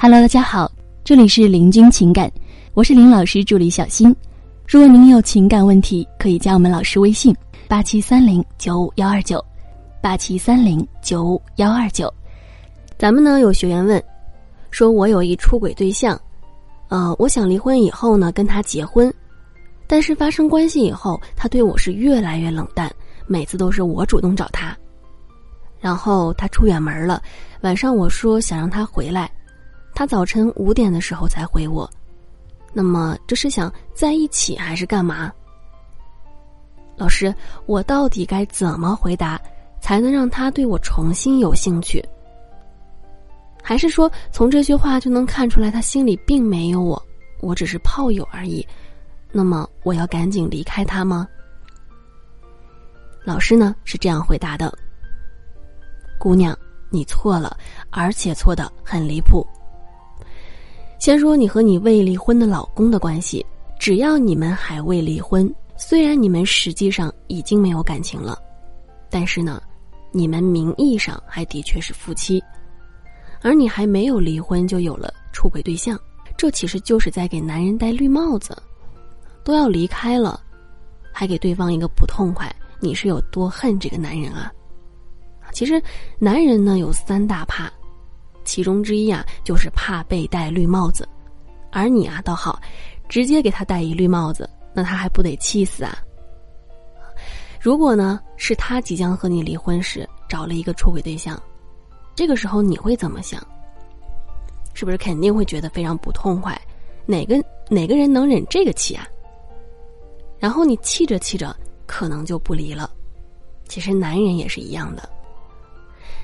Hello，大家好，这里是林君情感，我是林老师助理小新。如果您有情感问题，可以加我们老师微信：八七三零九五幺二九，八七三零九五幺二九。咱们呢有学员问，说我有一出轨对象，呃，我想离婚以后呢跟他结婚，但是发生关系以后，他对我是越来越冷淡，每次都是我主动找他，然后他出远门了，晚上我说想让他回来。他早晨五点的时候才回我，那么这是想在一起还是干嘛？老师，我到底该怎么回答，才能让他对我重新有兴趣？还是说从这句话就能看出来他心里并没有我，我只是炮友而已？那么我要赶紧离开他吗？老师呢是这样回答的：姑娘，你错了，而且错的很离谱。先说你和你未离婚的老公的关系，只要你们还未离婚，虽然你们实际上已经没有感情了，但是呢，你们名义上还的确是夫妻，而你还没有离婚就有了出轨对象，这其实就是在给男人戴绿帽子，都要离开了，还给对方一个不痛快，你是有多恨这个男人啊？其实，男人呢有三大怕。其中之一啊，就是怕被戴绿帽子，而你啊倒好，直接给他戴一绿帽子，那他还不得气死啊？如果呢是他即将和你离婚时找了一个出轨对象，这个时候你会怎么想？是不是肯定会觉得非常不痛快？哪个哪个人能忍这个气啊？然后你气着气着，可能就不离了。其实男人也是一样的，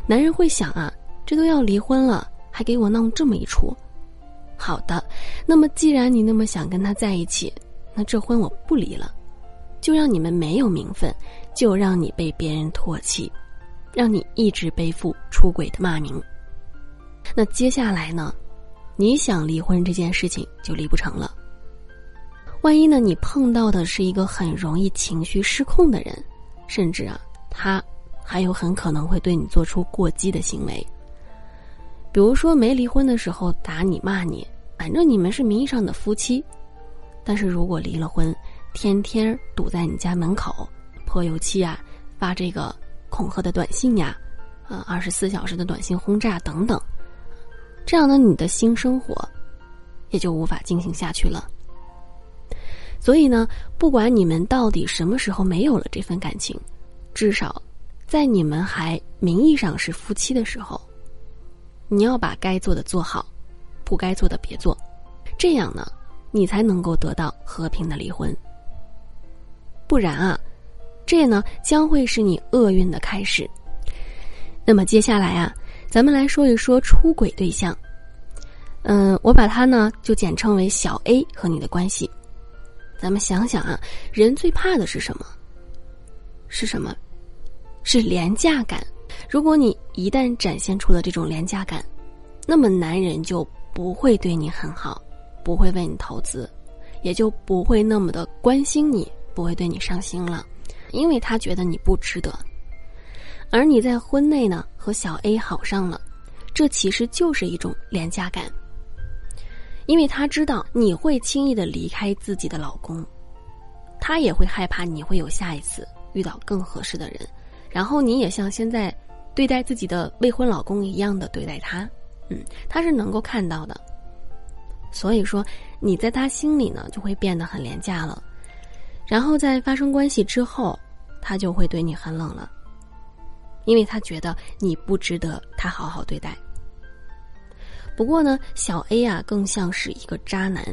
男人会想啊。这都要离婚了，还给我弄这么一出。好的，那么既然你那么想跟他在一起，那这婚我不离了，就让你们没有名分，就让你被别人唾弃，让你一直背负出轨的骂名。那接下来呢？你想离婚这件事情就离不成了。万一呢？你碰到的是一个很容易情绪失控的人，甚至啊，他还有很可能会对你做出过激的行为。比如说没离婚的时候打你骂你，反正你们是名义上的夫妻，但是如果离了婚，天天堵在你家门口泼油漆啊，发这个恐吓的短信呀，啊，二十四小时的短信轰炸等等，这样的你的新生活也就无法进行下去了。所以呢，不管你们到底什么时候没有了这份感情，至少在你们还名义上是夫妻的时候。你要把该做的做好，不该做的别做，这样呢，你才能够得到和平的离婚。不然啊，这呢将会是你厄运的开始。那么接下来啊，咱们来说一说出轨对象。嗯，我把它呢就简称为小 A 和你的关系。咱们想想啊，人最怕的是什么？是什么？是廉价感。如果你一旦展现出了这种廉价感，那么男人就不会对你很好，不会为你投资，也就不会那么的关心你，不会对你上心了，因为他觉得你不值得。而你在婚内呢和小 A 好上了，这其实就是一种廉价感，因为他知道你会轻易的离开自己的老公，他也会害怕你会有下一次遇到更合适的人，然后你也像现在。对待自己的未婚老公一样的对待他，嗯，他是能够看到的。所以说，你在他心里呢就会变得很廉价了。然后在发生关系之后，他就会对你很冷了，因为他觉得你不值得他好好对待。不过呢，小 A 啊更像是一个渣男，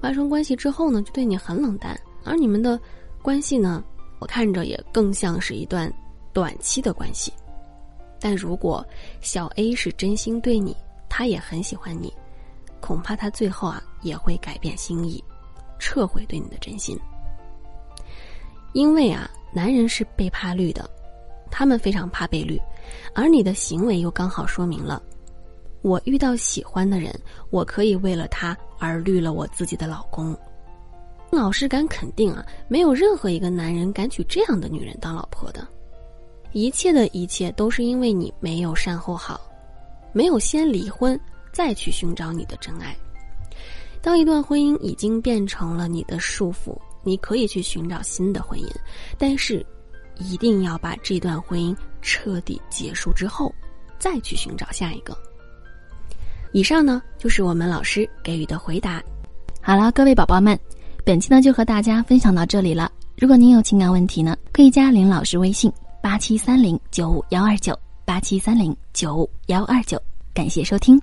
发生关系之后呢就对你很冷淡，而你们的关系呢，我看着也更像是一段短期的关系。但如果小 A 是真心对你，他也很喜欢你，恐怕他最后啊也会改变心意，撤回对你的真心。因为啊，男人是被怕绿的，他们非常怕被绿，而你的行为又刚好说明了，我遇到喜欢的人，我可以为了他而绿了我自己的老公。老师敢肯定啊，没有任何一个男人敢娶这样的女人当老婆的。一切的一切都是因为你没有善后好，没有先离婚，再去寻找你的真爱。当一段婚姻已经变成了你的束缚，你可以去寻找新的婚姻，但是一定要把这段婚姻彻底结束之后，再去寻找下一个。以上呢就是我们老师给予的回答。好了，各位宝宝们，本期呢就和大家分享到这里了。如果您有情感问题呢，可以加林老师微信八七三零九五幺二九八七三零九五幺二九。感谢收听。